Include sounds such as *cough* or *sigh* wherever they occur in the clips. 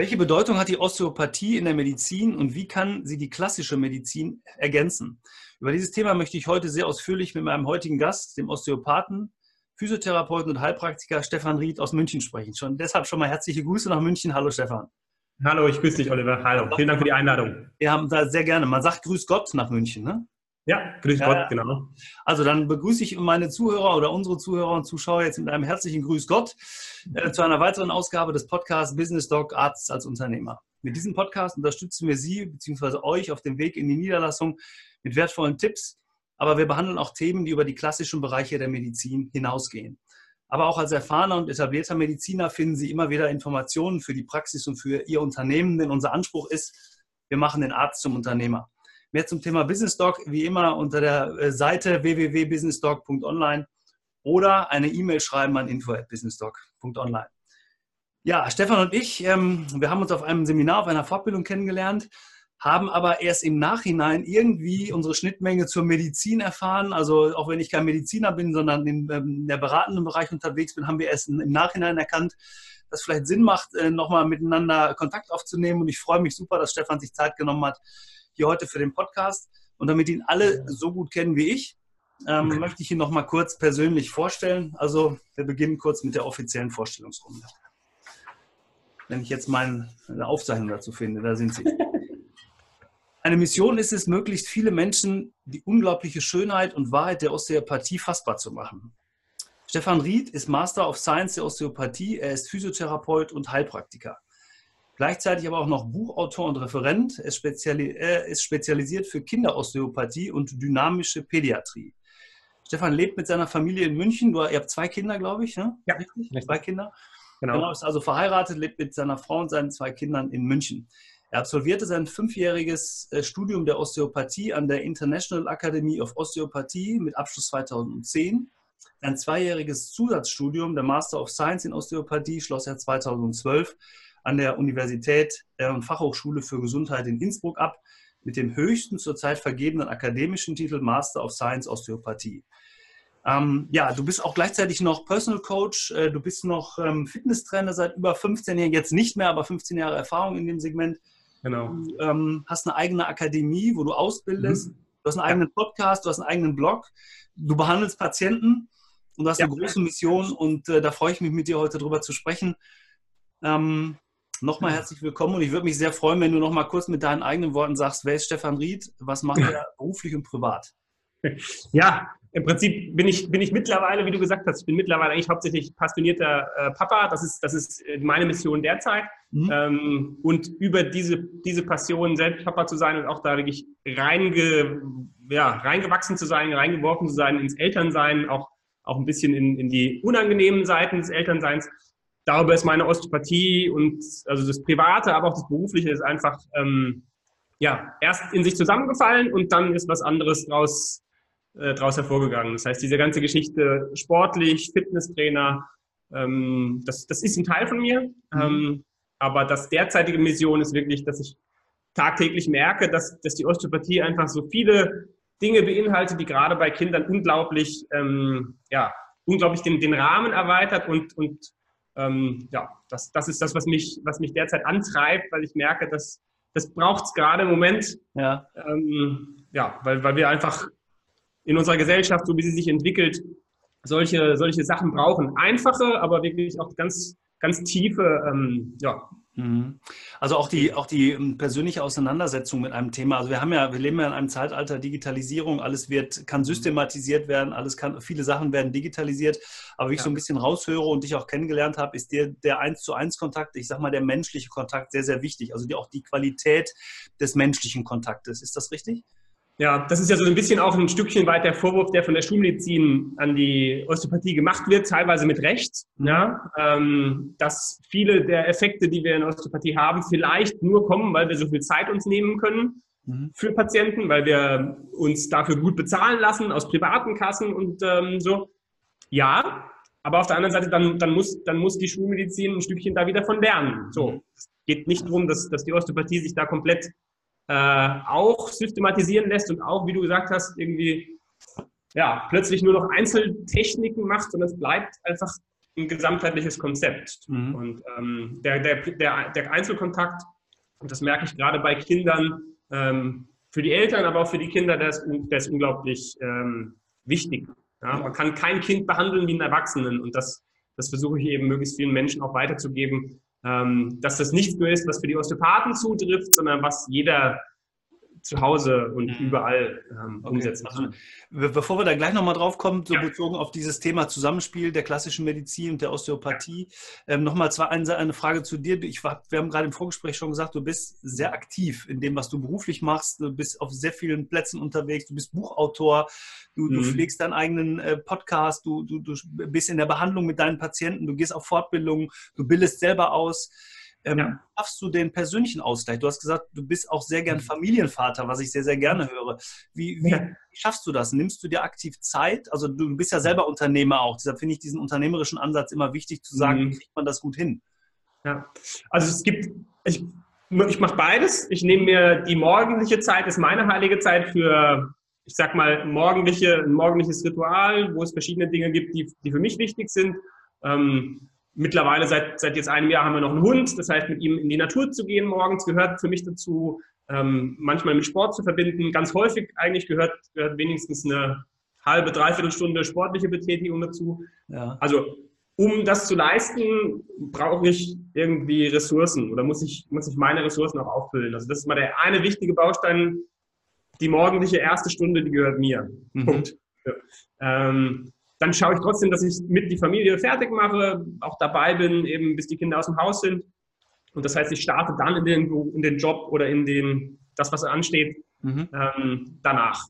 Welche Bedeutung hat die Osteopathie in der Medizin und wie kann sie die klassische Medizin ergänzen? Über dieses Thema möchte ich heute sehr ausführlich mit meinem heutigen Gast, dem Osteopathen, Physiotherapeuten und Heilpraktiker Stefan Ried aus München sprechen. Schon deshalb schon mal herzliche Grüße nach München. Hallo Stefan. Hallo, ich grüße dich, Oliver. Hallo, vielen Dank für die Einladung. Wir haben da sehr gerne. Man sagt Grüß Gott nach München, ne? Ja, grüß ja, Gott, genau. Also dann begrüße ich meine Zuhörer oder unsere Zuhörer und Zuschauer jetzt mit einem herzlichen Grüß Gott äh, zu einer weiteren Ausgabe des Podcasts Business Doc Arzt als Unternehmer. Mit diesem Podcast unterstützen wir Sie bzw. euch auf dem Weg in die Niederlassung mit wertvollen Tipps, aber wir behandeln auch Themen, die über die klassischen Bereiche der Medizin hinausgehen. Aber auch als erfahrener und etablierter Mediziner finden Sie immer wieder Informationen für die Praxis und für Ihr Unternehmen, denn unser Anspruch ist, wir machen den Arzt zum Unternehmer. Mehr zum Thema Business Doc wie immer unter der äh, Seite www.businessdoc.online oder eine E-Mail schreiben an info@businessdoc.online. Ja, Stefan und ich, ähm, wir haben uns auf einem Seminar, auf einer Fortbildung kennengelernt haben aber erst im Nachhinein irgendwie unsere Schnittmenge zur Medizin erfahren. Also auch wenn ich kein Mediziner bin, sondern in, ähm, der beratenden Bereich unterwegs bin, haben wir erst im Nachhinein erkannt, dass es vielleicht Sinn macht, äh, nochmal miteinander Kontakt aufzunehmen. Und ich freue mich super, dass Stefan sich Zeit genommen hat, hier heute für den Podcast. Und damit ihn alle so gut kennen wie ich, ähm, möchte ich ihn nochmal kurz persönlich vorstellen. Also wir beginnen kurz mit der offiziellen Vorstellungsrunde. Wenn ich jetzt meine Aufzeichnung dazu finde, da sind sie. *laughs* Eine Mission ist es, möglichst viele Menschen die unglaubliche Schönheit und Wahrheit der Osteopathie fassbar zu machen. Stefan Ried ist Master of Science der Osteopathie. Er ist Physiotherapeut und Heilpraktiker. Gleichzeitig aber auch noch Buchautor und Referent. Er ist, speziali er ist spezialisiert für Kinderosteopathie und dynamische Pädiatrie. Stefan lebt mit seiner Familie in München. Du, ihr habt zwei Kinder, glaube ich. Ne? Ja, richtig. Zwei Kinder. Genau. genau. Ist also verheiratet, lebt mit seiner Frau und seinen zwei Kindern in München. Er absolvierte sein fünfjähriges äh, Studium der Osteopathie an der International Academy of Osteopathie mit Abschluss 2010. Sein zweijähriges Zusatzstudium der Master of Science in Osteopathie schloss er 2012 an der Universität äh, und Fachhochschule für Gesundheit in Innsbruck ab mit dem höchsten zurzeit vergebenen akademischen Titel Master of Science Osteopathie. Ähm, ja, du bist auch gleichzeitig noch Personal Coach, äh, du bist noch ähm, Fitnesstrainer seit über 15 Jahren, jetzt nicht mehr, aber 15 Jahre Erfahrung in dem Segment. Genau. Du ähm, hast eine eigene Akademie, wo du ausbildest. Mhm. Du hast einen eigenen Podcast, du hast einen eigenen Blog. Du behandelst Patienten und du hast ja. eine große Mission und äh, da freue ich mich mit dir heute drüber zu sprechen. Ähm, Nochmal herzlich willkommen und ich würde mich sehr freuen, wenn du noch mal kurz mit deinen eigenen Worten sagst, wer ist Stefan Ried, was macht *laughs* er beruflich und privat? Ja, im Prinzip bin ich, bin ich mittlerweile, wie du gesagt hast, ich bin mittlerweile eigentlich hauptsächlich passionierter äh, Papa. Das ist, das ist äh, meine Mission derzeit. Mhm. Ähm, und über diese, diese Passion, selbst Papa zu sein und auch da wirklich reinge, ja, reingewachsen zu sein, reingeworfen zu sein ins Elternsein, auch, auch ein bisschen in, in die unangenehmen Seiten des Elternseins. Darüber ist meine Osteopathie und also das Private, aber auch das Berufliche ist einfach ähm, ja, erst in sich zusammengefallen und dann ist was anderes draus äh, daraus hervorgegangen. Das heißt, diese ganze Geschichte sportlich, Fitnesstrainer, ähm, das, das ist ein Teil von mir. Mhm. Ähm, aber das derzeitige Mission ist wirklich, dass ich tagtäglich merke, dass, dass die Osteopathie einfach so viele Dinge beinhaltet, die gerade bei Kindern unglaublich, ähm, ja, unglaublich den, den Rahmen erweitert und, und ähm, ja, das, das ist das, was mich, was mich derzeit antreibt, weil ich merke, dass das braucht es gerade im Moment. Ja. Ähm, ja, weil, weil wir einfach in unserer Gesellschaft, so wie sie sich entwickelt, solche, solche Sachen brauchen. Einfache, aber wirklich auch ganz, ganz tiefe ähm, ja. Also auch die, auch die ähm, persönliche Auseinandersetzung mit einem Thema. Also wir haben ja, wir leben ja in einem Zeitalter Digitalisierung, alles wird, kann mhm. systematisiert werden, alles kann, viele Sachen werden digitalisiert. Aber wie ich ja. so ein bisschen raushöre und dich auch kennengelernt habe, ist dir der eins zu eins Kontakt, ich sag mal, der menschliche Kontakt sehr, sehr wichtig. Also die, auch die Qualität des menschlichen Kontaktes. Ist das richtig? Ja, das ist ja so ein bisschen auch ein Stückchen weit der Vorwurf, der von der Schulmedizin an die Osteopathie gemacht wird, teilweise mit Recht, mhm. ja, ähm, dass viele der Effekte, die wir in Osteopathie haben, vielleicht nur kommen, weil wir so viel Zeit uns nehmen können mhm. für Patienten, weil wir uns dafür gut bezahlen lassen aus privaten Kassen und ähm, so. Ja, aber auf der anderen Seite, dann, dann, muss, dann muss die Schulmedizin ein Stückchen da wieder von lernen. So, mhm. es geht nicht darum, dass, dass die Osteopathie sich da komplett äh, auch systematisieren lässt und auch, wie du gesagt hast, irgendwie ja, plötzlich nur noch Einzeltechniken macht und es bleibt einfach ein gesamtheitliches Konzept. Mhm. Und ähm, der, der, der, der Einzelkontakt, und das merke ich gerade bei Kindern, ähm, für die Eltern, aber auch für die Kinder, der ist, der ist unglaublich ähm, wichtig. Ja? Man kann kein Kind behandeln wie einen Erwachsenen und das, das versuche ich eben möglichst vielen Menschen auch weiterzugeben, dass das nicht nur ist, was für die Osteopathen zutrifft, sondern was jeder zu Hause und mhm. überall ähm, okay. umsetzen. Also, bevor wir da gleich nochmal drauf kommen, so ja. bezogen auf dieses Thema Zusammenspiel der klassischen Medizin und der Osteopathie, ja. ähm, nochmal eine, eine Frage zu dir. Ich wir haben gerade im Vorgespräch schon gesagt, du bist sehr aktiv in dem, was du beruflich machst. Du bist auf sehr vielen Plätzen unterwegs. Du bist Buchautor. Du, mhm. du pflegst deinen eigenen äh, Podcast. Du, du, du bist in der Behandlung mit deinen Patienten. Du gehst auf Fortbildungen. Du bildest selber aus. Ähm, ja. Schaffst du den persönlichen Ausgleich? Du hast gesagt, du bist auch sehr gern mhm. Familienvater, was ich sehr, sehr gerne höre. Wie, wie, wie schaffst du das? Nimmst du dir aktiv Zeit? Also du bist ja selber Unternehmer auch. Deshalb finde ich diesen unternehmerischen Ansatz immer wichtig zu sagen, mhm. wie kriegt man das gut hin? Ja, also es gibt, ich, ich mache beides. Ich nehme mir die morgendliche Zeit, ist meine heilige Zeit für, ich sag mal, morgendliche, ein morgendliches Ritual, wo es verschiedene Dinge gibt, die, die für mich wichtig sind. Ähm, mittlerweile seit, seit jetzt einem Jahr haben wir noch einen Hund. Das heißt, mit ihm in die Natur zu gehen morgens gehört für mich dazu, ähm, manchmal mit Sport zu verbinden. Ganz häufig eigentlich gehört, gehört wenigstens eine halbe, dreiviertel Stunde sportliche Betätigung dazu. Ja. Also um das zu leisten, brauche ich irgendwie Ressourcen oder muss ich, muss ich meine Ressourcen auch auffüllen. Also das ist mal der eine wichtige Baustein. Die morgendliche erste Stunde, die gehört mir. Mhm. Punkt. Ja. Ähm, dann schaue ich trotzdem, dass ich mit die Familie fertig mache, auch dabei bin, eben bis die Kinder aus dem Haus sind. Und das heißt, ich starte dann in den, in den Job oder in den, das, was ansteht, mhm. ähm, danach.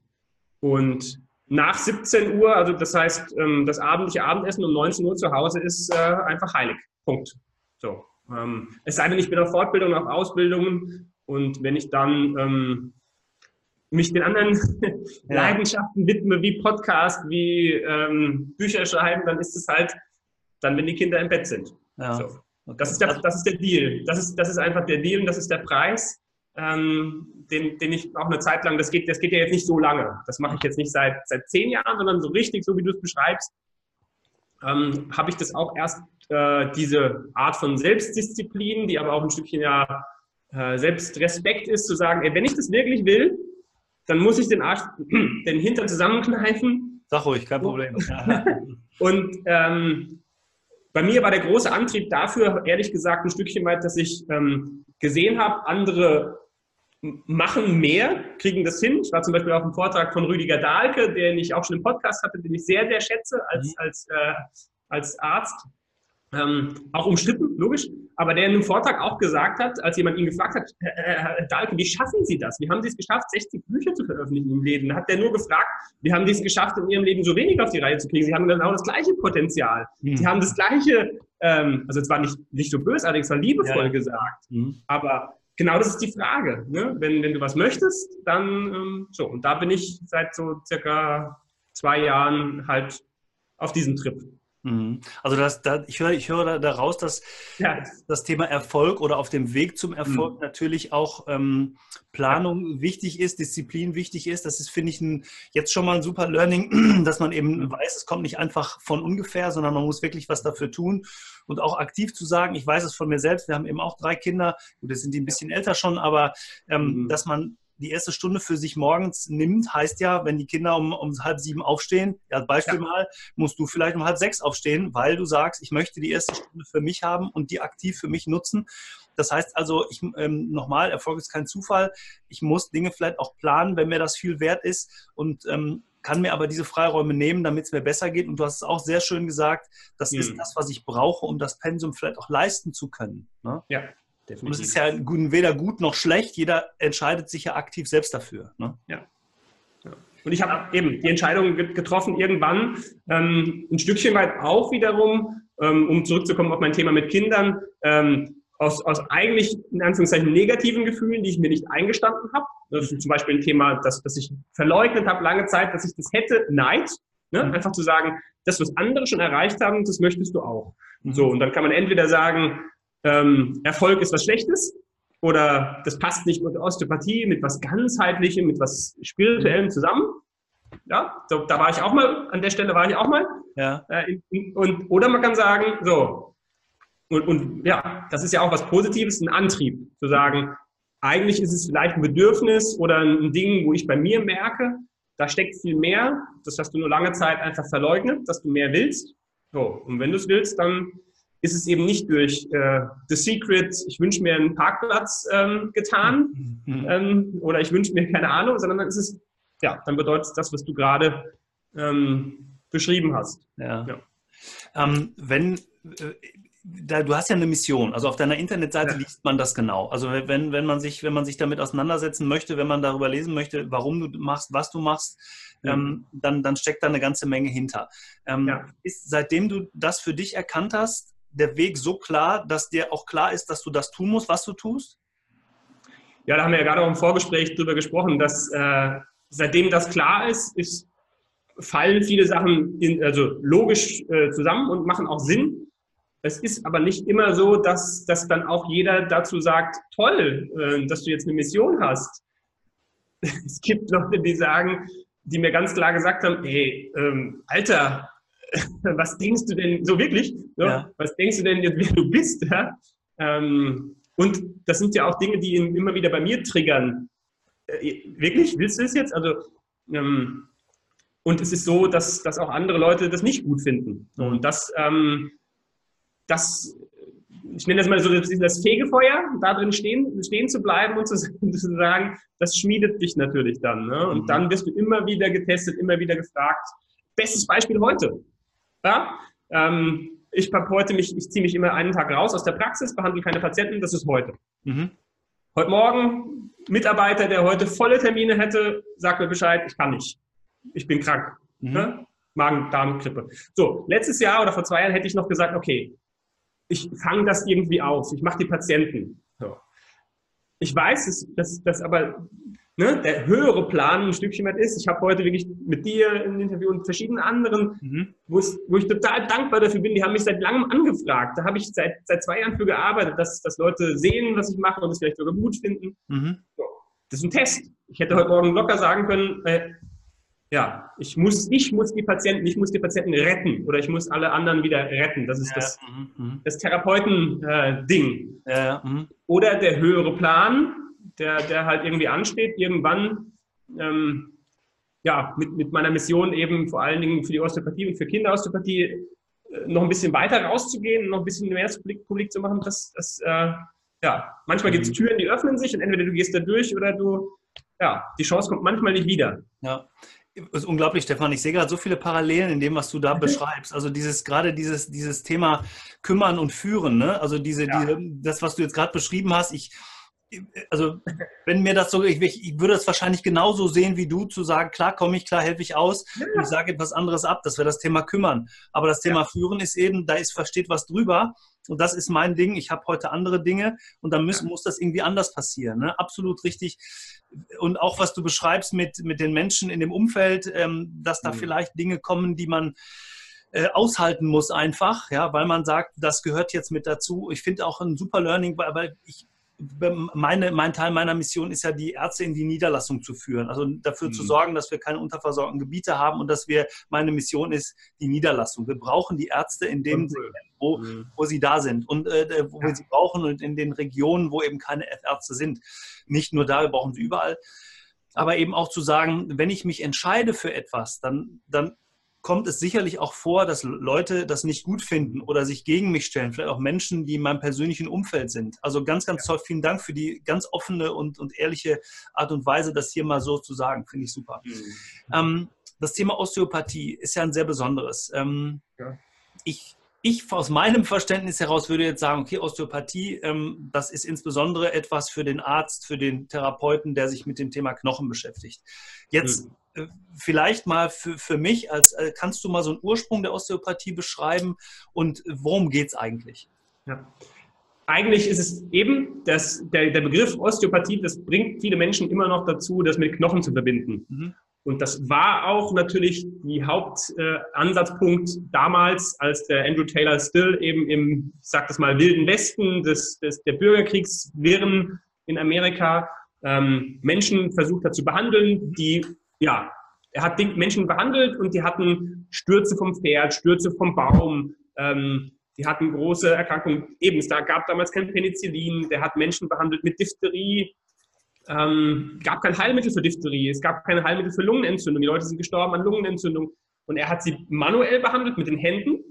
Und nach 17 Uhr, also das heißt, ähm, das abendliche Abendessen um 19 Uhr zu Hause ist äh, einfach heilig. Punkt. So. Ähm, es sei denn, ich bin auf Fortbildung, auf Ausbildungen und wenn ich dann ähm, mich den anderen *laughs* ja. Leidenschaften widme, wie Podcast, wie ähm, Bücher schreiben, dann ist es halt, dann, wenn die Kinder im Bett sind. Ja. So. Okay. Das, ist der, das ist der Deal. Das ist, das ist einfach der Deal und das ist der Preis, ähm, den, den ich auch eine Zeit lang, das geht, das geht ja jetzt nicht so lange. Das mache ich jetzt nicht seit, seit zehn Jahren, sondern so richtig, so wie du es beschreibst, ähm, habe ich das auch erst, äh, diese Art von Selbstdisziplin, die aber auch ein Stückchen ja äh, Selbstrespekt ist, zu sagen, ey, wenn ich das wirklich will, dann muss ich den Arsch, *clears throat* den Hintern zusammenkneifen. Sag ruhig, kein Problem. *laughs* und ähm, bei mir war der große Antrieb dafür, ehrlich gesagt, ein Stückchen weit, dass ich ähm, gesehen habe, andere machen mehr, kriegen das hin. Ich war zum Beispiel auf einem Vortrag von Rüdiger Dahlke, den ich auch schon im Podcast hatte, den ich sehr, sehr schätze als, mhm. als, äh, als Arzt. Ähm, auch umstritten, logisch, aber der in einem Vortrag auch gesagt hat, als jemand ihn gefragt hat, Herr Dahlke, wie schaffen Sie das? Wie haben Sie es geschafft, 60 Bücher zu veröffentlichen im Leben? Hat der nur gefragt, wie haben Sie es geschafft, in Ihrem Leben so wenig auf die Reihe zu kriegen? Sie haben genau das gleiche Potenzial. Mhm. Sie haben das gleiche, ähm, also es war nicht, nicht so bösartig, es war liebevoll ja. gesagt, mhm. aber genau das ist die Frage. Ne? Wenn, wenn du was möchtest, dann ähm, so. Und da bin ich seit so circa zwei Jahren halt auf diesem Trip. Mhm. Also das, da, ich höre, ich höre daraus, dass ja. das Thema Erfolg oder auf dem Weg zum Erfolg mhm. natürlich auch ähm, Planung ja. wichtig ist, Disziplin wichtig ist. Das ist, finde ich, ein, jetzt schon mal ein super Learning, *clears throat* dass man eben mhm. weiß, es kommt nicht einfach von ungefähr, sondern man muss wirklich was dafür tun und auch aktiv zu sagen, ich weiß es von mir selbst, wir haben eben auch drei Kinder, gut, jetzt sind die ein bisschen älter schon, aber ähm, mhm. dass man die erste Stunde für sich morgens nimmt, heißt ja, wenn die Kinder um, um halb sieben aufstehen, ja, Beispiel ja. mal, musst du vielleicht um halb sechs aufstehen, weil du sagst, ich möchte die erste Stunde für mich haben und die aktiv für mich nutzen. Das heißt also, ich ähm, nochmal, Erfolg ist kein Zufall. Ich muss Dinge vielleicht auch planen, wenn mir das viel wert ist und ähm, kann mir aber diese Freiräume nehmen, damit es mir besser geht. Und du hast es auch sehr schön gesagt, das mhm. ist das, was ich brauche, um das Pensum vielleicht auch leisten zu können. Ne? Ja. Definitiv. Und es ist ja weder gut noch schlecht. Jeder entscheidet sich ja aktiv selbst dafür. Ne? Ja. ja. Und ich habe eben die Entscheidung getroffen, irgendwann ähm, ein Stückchen weit auch wiederum, ähm, um zurückzukommen auf mein Thema mit Kindern, ähm, aus, aus eigentlich in Anführungszeichen negativen Gefühlen, die ich mir nicht eingestanden habe. Das ist zum Beispiel ein Thema, das, das ich verleugnet habe lange Zeit, dass ich das hätte, Neid. Ne? Mhm. Einfach zu sagen, das, was andere schon erreicht haben, das möchtest du auch. Mhm. So, und dann kann man entweder sagen, ähm, Erfolg ist was Schlechtes oder das passt nicht mit Osteopathie, mit was ganzheitlichem, mit was Spirituellem zusammen. Ja, so, da war ich auch mal, an der Stelle war ich auch mal. Ja. Äh, und, oder man kann sagen, so, und, und ja, das ist ja auch was Positives, ein Antrieb, zu sagen, eigentlich ist es vielleicht ein Bedürfnis oder ein Ding, wo ich bei mir merke, da steckt viel mehr. Das hast du nur lange Zeit einfach verleugnet, dass du mehr willst. So, und wenn du es willst, dann ist es eben nicht durch äh, The Secret, ich wünsche mir einen Parkplatz ähm, getan mhm. ähm, oder ich wünsche mir keine Ahnung, sondern dann ist es, ja, dann bedeutet es das, was du gerade ähm, beschrieben hast. Ja. ja. Ähm, wenn, äh, da, du hast ja eine Mission. Also auf deiner Internetseite ja. liest man das genau. Also wenn, wenn, man sich, wenn man sich damit auseinandersetzen möchte, wenn man darüber lesen möchte, warum du machst, was du machst, ähm, dann, dann steckt da eine ganze Menge hinter. Ähm, ja. Ist seitdem du das für dich erkannt hast, der Weg so klar, dass dir auch klar ist, dass du das tun musst, was du tust? Ja, da haben wir ja gerade auch im Vorgespräch drüber gesprochen, dass äh, seitdem das klar ist, ist fallen viele Sachen in, also logisch äh, zusammen und machen auch Sinn. Es ist aber nicht immer so, dass, dass dann auch jeder dazu sagt, toll, äh, dass du jetzt eine Mission hast. *laughs* Es gibt Leute, die sagen, die mir ganz klar gesagt haben, hey, ähm, Alter, *laughs* was denkst du denn, so wirklich, so, ja. was denkst du denn jetzt, wer du bist? Ja? Ähm, und das sind ja auch Dinge, die ihn immer wieder bei mir triggern. Äh, wirklich, willst du es jetzt? Also, ähm, und es ist so, dass, dass auch andere Leute das nicht gut finden. Mhm. Und das, ähm, das, ich nenne das mal so das Fegefeuer, da drin stehen, stehen zu bleiben und zu, *laughs* zu sagen, das schmiedet dich natürlich dann. Ne? Und mhm. dann wirst du immer wieder getestet, immer wieder gefragt. Bestes Beispiel heute. Ja? Ähm, ich heute mich, ich ziehe mich immer einen Tag raus aus der Praxis, behandle keine Patienten, das ist heute. Mhm. Heute Morgen, Mitarbeiter, der heute volle Termine hätte, sagt mir Bescheid, ich kann nicht. Ich bin krank. Mhm. Ne? Magen-Darm-Grippe. So, letztes Jahr oder vor zwei Jahren hätte ich noch gesagt, okay, ich fange das irgendwie aus, ich mache die Patienten. So. Ich weiß, dass, dass, dass aber ne, der höhere Plan ein Stückchen weit ist. Ich habe heute wirklich mit dir ein Interview und verschiedenen anderen, mhm. wo ich total dankbar dafür bin. Die haben mich seit langem angefragt. Da habe ich seit, seit zwei Jahren für gearbeitet, dass, dass Leute sehen, was ich mache und es vielleicht sogar gut finden. Mhm. So. Das ist ein Test. Ich hätte heute Morgen locker sagen können, äh, ja, ich muss, ich muss die Patienten, ich muss die Patienten retten oder ich muss alle anderen wieder retten. Das ist ja, das, mhm. das Therapeuten-Ding. Äh, ja, mhm. oder der höhere Plan, der, der halt irgendwie ansteht, irgendwann ähm, ja, mit, mit meiner Mission eben vor allen Dingen für die Osteopathie und für Kinderosteopathie äh, noch ein bisschen weiter rauszugehen, noch ein bisschen mehr publik, zu machen, das, das äh, ja, manchmal gibt es mhm. Türen, die öffnen sich und entweder du gehst da durch oder du, ja, die Chance kommt manchmal nicht wieder. Ja, das ist unglaublich, Stefan. Ich sehe gerade so viele Parallelen in dem, was du da *laughs* beschreibst. Also dieses gerade dieses dieses Thema kümmern und führen. Ne? Also diese, ja. diese das, was du jetzt gerade beschrieben hast. Ich also wenn mir das so, ich, ich, würde das wahrscheinlich genauso sehen wie du, zu sagen, klar komme ich, klar helfe ich aus, ja. ich sage etwas anderes ab. Das wäre das Thema kümmern. Aber das Thema ja. führen ist eben, da ist versteht was drüber. Und das ist mein Ding. Ich habe heute andere Dinge und dann müssen, muss das irgendwie anders passieren. Ne? Absolut richtig und auch was du beschreibst mit, mit den Menschen in dem Umfeld, ähm, dass da mhm. vielleicht Dinge kommen, die man äh, aushalten muss einfach, ja, weil man sagt, das gehört jetzt mit dazu. Ich finde auch ein super Learning, weil, weil ich meine, mein Teil meiner Mission ist ja, die Ärzte in die Niederlassung zu führen. Also dafür mhm. zu sorgen, dass wir keine unterversorgten Gebiete haben und dass wir, meine Mission ist die Niederlassung. Wir brauchen die Ärzte in dem Segment, wo, mhm. wo sie da sind und äh, wo ja. wir sie brauchen und in den Regionen, wo eben keine Ärzte sind. Nicht nur da, wir brauchen sie überall. Aber eben auch zu sagen, wenn ich mich entscheide für etwas, dann, dann kommt es sicherlich auch vor, dass Leute das nicht gut finden oder sich gegen mich stellen, vielleicht auch Menschen, die in meinem persönlichen Umfeld sind. Also ganz, ganz toll. Vielen Dank für die ganz offene und, und ehrliche Art und Weise, das hier mal so zu sagen. Finde ich super. Mhm. Ähm, das Thema Osteopathie ist ja ein sehr besonderes. Ähm, ja. Ich ich aus meinem Verständnis heraus würde jetzt sagen, okay, Osteopathie, ähm, das ist insbesondere etwas für den Arzt, für den Therapeuten, der sich mit dem Thema Knochen beschäftigt. Jetzt mhm. Äh, vielleicht mal für, für mich, als äh, kannst du mal so einen Ursprung der Osteopathie beschreiben und worum geht es eigentlich? Ja. Eigentlich ist es eben, dass der, der Begriff Osteopathie, das bringt viele Menschen immer noch dazu, das mit Knochen zu verbinden. Mhm. Und das war auch natürlich die Hauptansatzpunkt äh, damals, als der Andrew Taylor Still eben im, ich sag das mal, wilden Westen des, des, der Bürgerkriegswirren in Amerika ähm, Menschen versucht hat zu behandeln, die ja er hat Menschen behandelt und die hatten Stürze vom Pferd, Stürze vom Baum, ähm, die hatten große Erkrankungen. Eben, es gab damals kein Penicillin, der hat Menschen behandelt mit Diphtherie, ähm, gab kein Heilmittel für Diphtherie, es gab keine Heilmittel für Lungenentzündung. Die Leute sind gestorben an Lungenentzündung. Und er hat sie manuell behandelt mit den Händen.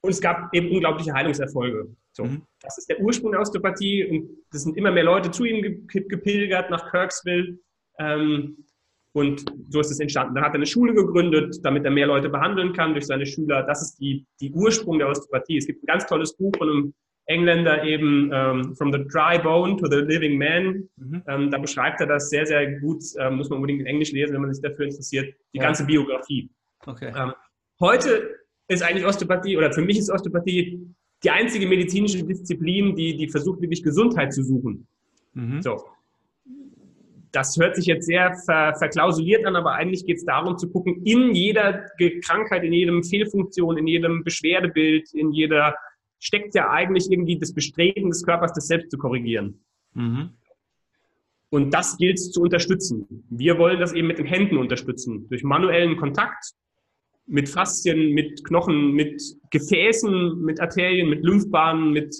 Und es gab eben unglaubliche Heilungserfolge. So, mhm. Das ist der Ursprung der Osteopathie. Und es sind immer mehr Leute zu ihm gepilgert nach Kirksville. Ähm, und so ist es entstanden. Dann hat er eine Schule gegründet, damit er mehr Leute behandeln kann durch seine Schüler. Das ist die, die Ursprung der Osteopathie. Es gibt ein ganz tolles Buch von einem Engländer eben ähm, From the Dry Bone to the Living Man. Mhm. Ähm, da beschreibt er das sehr, sehr gut. Ähm, muss man unbedingt in Englisch lesen, wenn man sich dafür interessiert. Die ja. ganze Biografie. Okay. Ähm, heute ist eigentlich Osteopathie, oder für mich ist Osteopathie die einzige medizinische Disziplin, die, die versucht, wirklich Gesundheit zu suchen. Mhm. So. Das hört sich jetzt sehr ver, verklausuliert an, aber eigentlich geht es darum zu gucken, in jeder Krankheit, in jedem Fehlfunktion, in jedem Beschwerdebild, in jeder steckt ja eigentlich irgendwie das Bestreben des Körpers, das selbst zu korrigieren. Mhm. Und das gilt es zu unterstützen. Wir wollen das eben mit den Händen unterstützen, durch manuellen Kontakt mit Faszien, mit Knochen, mit Gefäßen, mit Arterien, mit Lymphbahnen, mit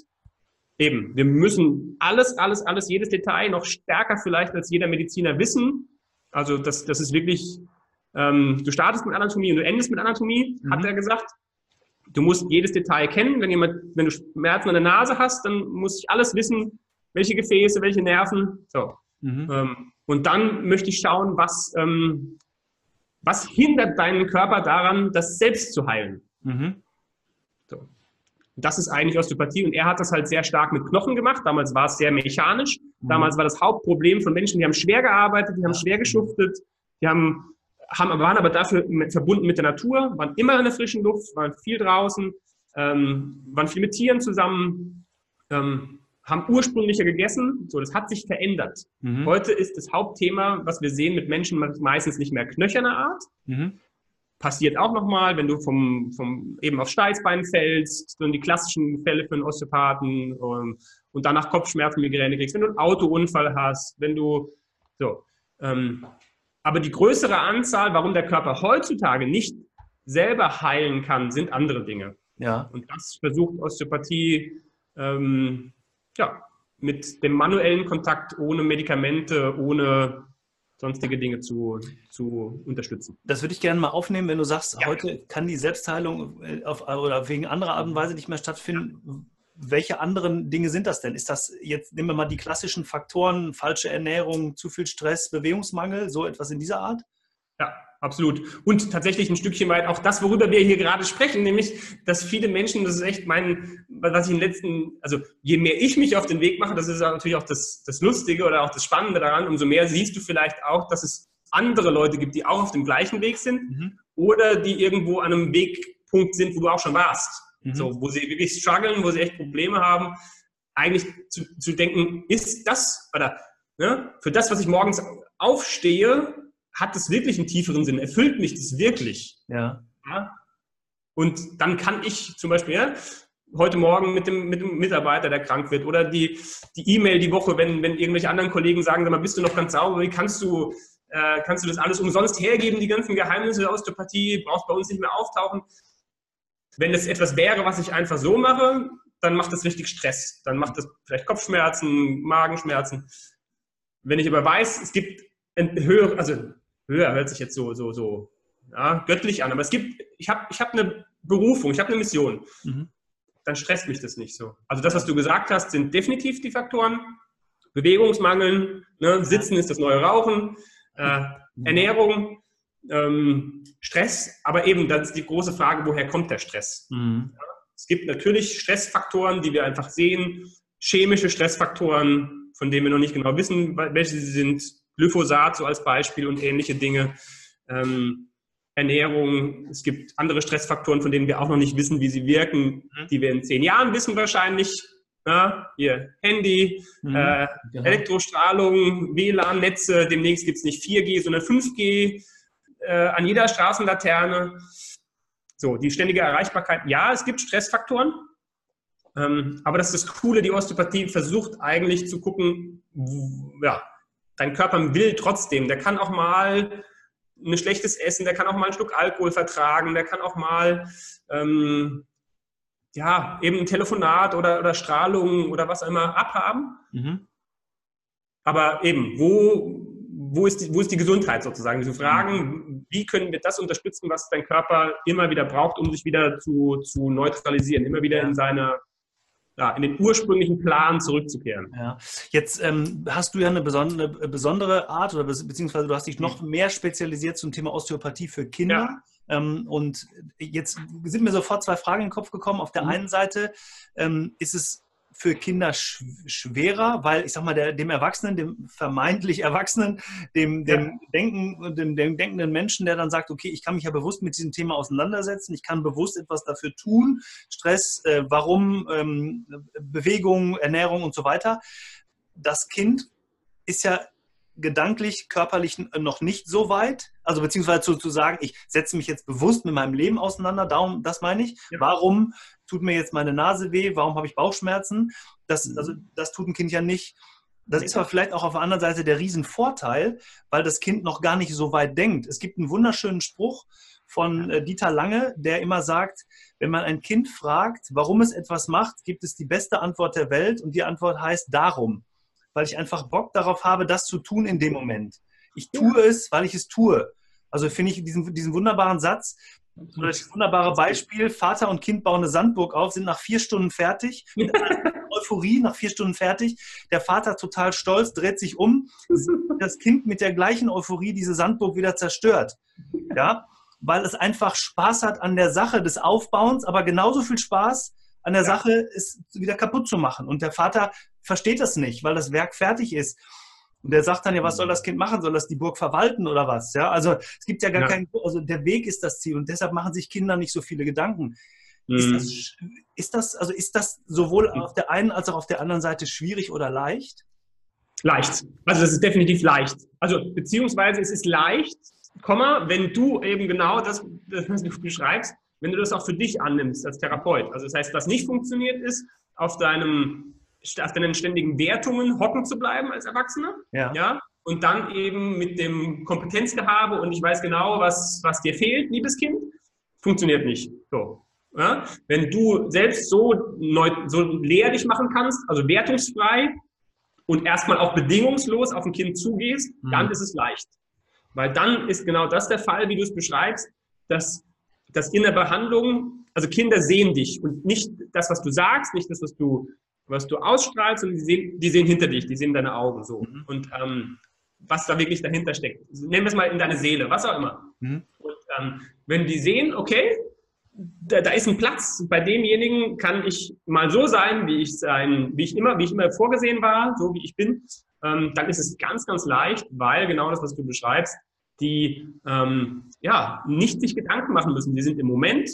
eben. Wir müssen alles, alles, alles, jedes Detail noch stärker vielleicht als jeder Mediziner wissen. Also das, das ist wirklich, ähm, du startest mit Anatomie und du endest mit Anatomie, mhm. hat er gesagt. Du musst jedes Detail kennen. Wenn, jemand, wenn du Schmerzen an der Nase hast, dann muss ich alles wissen, welche Gefäße, welche Nerven. So. Mhm. Ähm, und dann möchte ich schauen, was, ähm, was hindert deinen Körper daran, das selbst zu heilen. Mhm. So. Das ist eigentlich Osteopathie und er hat das halt sehr stark mit Knochen gemacht. Damals war es sehr mechanisch. Mhm. Damals war das Hauptproblem von Menschen, die haben schwer gearbeitet, die haben schwer geschuftet, die haben haben, waren aber dafür verbunden mit der Natur, waren immer in der frischen Luft, waren viel draußen, ähm, waren viel mit Tieren zusammen, ähm, haben ursprünglicher gegessen. So, das hat sich verändert. Mhm. Heute ist das Hauptthema, was wir sehen mit Menschen, meistens nicht mehr knöcherner Art. Mhm. Passiert auch nochmal, wenn du vom, vom eben auf Steißbein fällst, so die klassischen Fälle für einen Osteopathen ähm, und danach Kopfschmerzen, Migräne kriegst, wenn du einen Autounfall hast, wenn du so. Ähm, aber die größere Anzahl, warum der Körper heutzutage nicht selber heilen kann, sind andere Dinge. Ja. Und das versucht Osteopathie ähm, ja, mit dem manuellen Kontakt ohne Medikamente, ohne sonstige Dinge zu, zu unterstützen. Das würde ich gerne mal aufnehmen, wenn du sagst, ja. heute kann die Selbstheilung äh, auf, oder wegen anderer Art und Weise nicht mehr stattfinden welche anderen Dinge sind das denn? Ist das jetzt, nehmen wir mal die klassischen Faktoren, falsche Ernährung, zu viel Stress, Bewegungsmangel, so etwas in dieser Art? Ja, absolut. Und tatsächlich ein Stückchen weit auch das, worüber wir hier gerade sprechen, nämlich, dass viele Menschen, das ist echt mein, was ich in den letzten, also je mehr ich mich auf den Weg mache, das ist natürlich auch das, das Lustige oder auch das Spannende daran, umso mehr siehst du vielleicht auch, dass es andere Leute gibt, die auch auf dem gleichen Weg sind mhm. oder die irgendwo an einem Wegpunkt sind, wo du auch schon warst. Mhm. So, wo sie wirklich strugglen, wo sie echt Probleme haben, eigentlich zu, zu denken, ist das, oder ne, für das, was ich morgens aufstehe, hat das wirklich einen tieferen Sinn? Erfüllt mich das wirklich? Ja. ja? Und dann kann ich zum Beispiel, ja, heute Morgen mit dem, mit dem Mitarbeiter, der krank wird, oder die E-Mail die, die Woche, wenn, wenn irgendwelche anderen Kollegen sagen, sag mal, bist du noch ganz sauber, wie kannst du, äh, kannst du das alles umsonst hergeben, die ganzen Geheimnisse der Osteopathie, brauchst bei uns nicht mehr auftauchen. Wenn es etwas wäre, was ich einfach so mache, dann macht das richtig Stress. Dann macht das vielleicht Kopfschmerzen, Magenschmerzen. Wenn ich aber weiß, es gibt höher, also höher hört sich jetzt so, so, so ja, göttlich an, aber es gibt, ich habe ich hab eine Berufung, ich habe eine Mission, mhm. dann stresst mich das nicht so. Also das, was du gesagt hast, sind definitiv die Faktoren. Bewegungsmangel, ne? Sitzen ist das neue Rauchen, äh, mhm. Ernährung, ähm, Stress, aber eben, das ist die große Frage, woher kommt der Stress? Mhm. Ja, es gibt natürlich Stressfaktoren, die wir einfach sehen, chemische Stressfaktoren, von denen wir noch nicht genau wissen, welche sie sind, Glyphosat so als Beispiel und ähnliche Dinge. Ähm, Ernährung, es gibt andere Stressfaktoren, von denen wir auch noch nicht wissen, wie sie wirken, mhm. die wir in zehn Jahren wissen wahrscheinlich. Ja, hier Handy, mhm, äh, genau. Elektrostrahlung, WLAN-Netze, demnächst gibt es nicht 4G, sondern 5G äh, an jeder Straßenlaterne. So, die ständige Erreichbarkeit. Ja, es gibt Stressfaktoren, ähm, aber das ist das Coole, die Osteopathie versucht eigentlich zu gucken, ja, dein Körper will trotzdem, der kann auch mal ein schlechtes Essen, der kann auch mal einen Schluck Alkohol vertragen, der kann auch mal ähm, ja, eben ein Telefonat oder, oder Strahlung oder was auch immer abhaben. Mhm. Aber eben, wo, wo, ist die, wo ist die Gesundheit sozusagen? Diese Fragen, wie können wir das unterstützen, was dein Körper immer wieder braucht, um sich wieder zu, zu neutralisieren, immer wieder in seine ja, in den ursprünglichen Plan zurückzukehren. Ja. Jetzt ähm, hast du ja eine besondere, besondere Art oder beziehungsweise du hast dich noch mehr spezialisiert zum Thema Osteopathie für Kinder. Ja. Ähm, und jetzt sind mir sofort zwei Fragen in den Kopf gekommen. Auf der mhm. einen Seite ähm, ist es für Kinder schwerer, weil ich sag mal, der, dem Erwachsenen, dem vermeintlich Erwachsenen, dem, dem, ja. Denken, dem, dem denkenden Menschen, der dann sagt, okay, ich kann mich ja bewusst mit diesem Thema auseinandersetzen, ich kann bewusst etwas dafür tun, Stress, äh, warum, ähm, Bewegung, Ernährung und so weiter. Das Kind ist ja gedanklich, körperlich noch nicht so weit. Also beziehungsweise zu, zu sagen, ich setze mich jetzt bewusst mit meinem Leben auseinander, darum, das meine ich. Ja. Warum tut mir jetzt meine Nase weh? Warum habe ich Bauchschmerzen? Das, mhm. also, das tut ein Kind ja nicht. Das ist aber vielleicht auch auf der anderen Seite der Riesenvorteil, weil das Kind noch gar nicht so weit denkt. Es gibt einen wunderschönen Spruch von äh, Dieter Lange, der immer sagt, wenn man ein Kind fragt, warum es etwas macht, gibt es die beste Antwort der Welt und die Antwort heißt darum weil ich einfach Bock darauf habe, das zu tun in dem Moment. Ich tue es, weil ich es tue. Also finde ich diesen, diesen wunderbaren Satz, das wunderbare Beispiel, Vater und Kind bauen eine Sandburg auf, sind nach vier Stunden fertig, *laughs* mit Euphorie, nach vier Stunden fertig. Der Vater total stolz, dreht sich um, das Kind mit der gleichen Euphorie diese Sandburg wieder zerstört. Ja, weil es einfach Spaß hat an der Sache des Aufbauens, aber genauso viel Spaß an der ja. Sache, es wieder kaputt zu machen. Und der Vater versteht das nicht, weil das Werk fertig ist. Und der sagt dann ja, was soll das Kind machen? Soll das die Burg verwalten oder was? Ja, also es gibt ja gar ja. keinen, also der Weg ist das Ziel und deshalb machen sich Kinder nicht so viele Gedanken. Mhm. Ist, das, ist das, also ist das sowohl auf der einen als auch auf der anderen Seite schwierig oder leicht? Leicht. Also das ist definitiv leicht. Also beziehungsweise es ist leicht, Komma, wenn du eben genau das, was du beschreibst, wenn du das auch für dich annimmst als Therapeut. Also das heißt, was nicht funktioniert ist, auf deinem auf deinen ständigen Wertungen hocken zu bleiben als Erwachsener. Ja. ja. Und dann eben mit dem Kompetenzgehabe und ich weiß genau, was, was dir fehlt, liebes Kind, funktioniert nicht. So. Ja? Wenn du selbst so, neu, so leer dich machen kannst, also wertungsfrei und erstmal auch bedingungslos auf ein Kind zugehst, mhm. dann ist es leicht. Weil dann ist genau das der Fall, wie du es beschreibst, dass, dass in der Behandlung, also Kinder sehen dich und nicht das, was du sagst, nicht das, was du was du ausstrahlst und die sehen, die sehen hinter dich, die sehen deine Augen so. Mhm. Und ähm, was da wirklich dahinter steckt. Nehmen wir es mal in deine Seele, was auch immer. Mhm. Und ähm, wenn die sehen, okay, da, da, ist ein Platz, bei demjenigen kann ich mal so sein, wie ich sein, wie ich immer, wie ich immer vorgesehen war, so wie ich bin, ähm, dann ist es ganz, ganz leicht, weil genau das, was du beschreibst, die ähm, ja nicht sich Gedanken machen müssen. Die sind im Moment,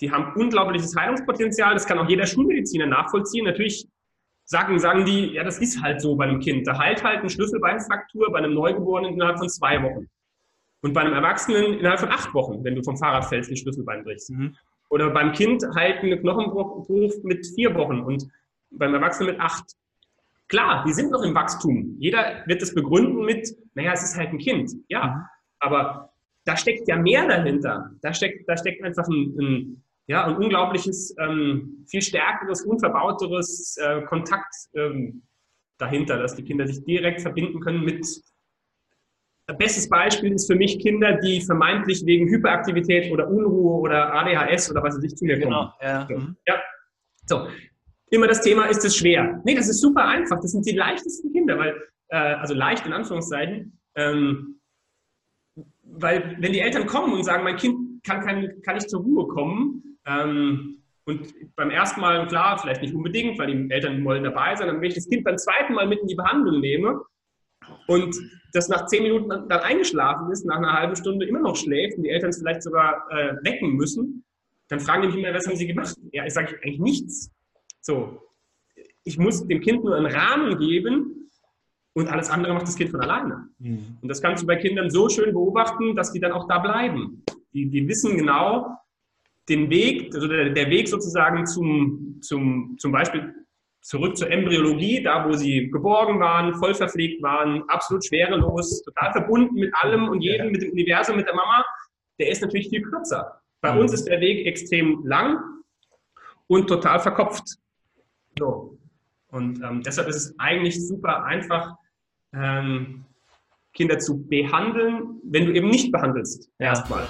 die haben unglaubliches Heilungspotenzial. Das kann auch jeder Schulmediziner nachvollziehen. Natürlich sagen, sagen die, ja, das ist halt so bei einem Kind. Da heilt halt eine Schlüsselbeinfraktur bei einem Neugeborenen innerhalb von zwei Wochen. Und bei einem Erwachsenen innerhalb von acht Wochen, wenn du vom Fahrrad fällst, ein Schlüsselbein brichst. Mhm. Oder beim Kind heilt eine Knochenbruch mit vier Wochen und beim Erwachsenen mit acht. Klar, die sind noch im Wachstum. Jeder wird das begründen mit, naja, es ist halt ein Kind. Ja, mhm. aber da steckt ja mehr dahinter. Da steckt, da steckt einfach ein, ein ja, ein unglaubliches, ähm, viel stärkeres, unverbauteres äh, Kontakt ähm, dahinter, dass die Kinder sich direkt verbinden können mit. Bestes Beispiel ist für mich Kinder, die vermeintlich wegen Hyperaktivität oder Unruhe oder ADHS oder was weiß ich zu mir kommen. Genau, ja. So. Mhm. ja. So. Immer das Thema, ist es schwer? Nee, das ist super einfach. Das sind die leichtesten Kinder, weil, äh, also leicht in Anführungszeichen, ähm, weil wenn die Eltern kommen und sagen, mein Kind kann, kann, kann nicht zur Ruhe kommen, ähm, und beim ersten Mal, klar, vielleicht nicht unbedingt, weil die Eltern wollen dabei sein, aber wenn ich das Kind beim zweiten Mal mit in die Behandlung nehme und das nach zehn Minuten dann eingeschlafen ist, nach einer halben Stunde immer noch schläft und die Eltern es vielleicht sogar äh, wecken müssen, dann fragen die mich immer, was haben sie gemacht? Ja, ich sage eigentlich nichts. So, ich muss dem Kind nur einen Rahmen geben und alles andere macht das Kind von alleine. Mhm. Und das kannst du bei Kindern so schön beobachten, dass die dann auch da bleiben. Die, die wissen genau, den Weg, also der, der Weg sozusagen zum, zum, zum Beispiel zurück zur Embryologie, da wo sie geborgen waren, voll verpflegt waren, absolut schwerelos, total verbunden mit allem und jedem, mit dem Universum, mit der Mama, der ist natürlich viel kürzer. Bei uns ist der Weg extrem lang und total verkopft. So. Und ähm, deshalb ist es eigentlich super einfach, ähm, Kinder zu behandeln, wenn du eben nicht behandelst, erstmal.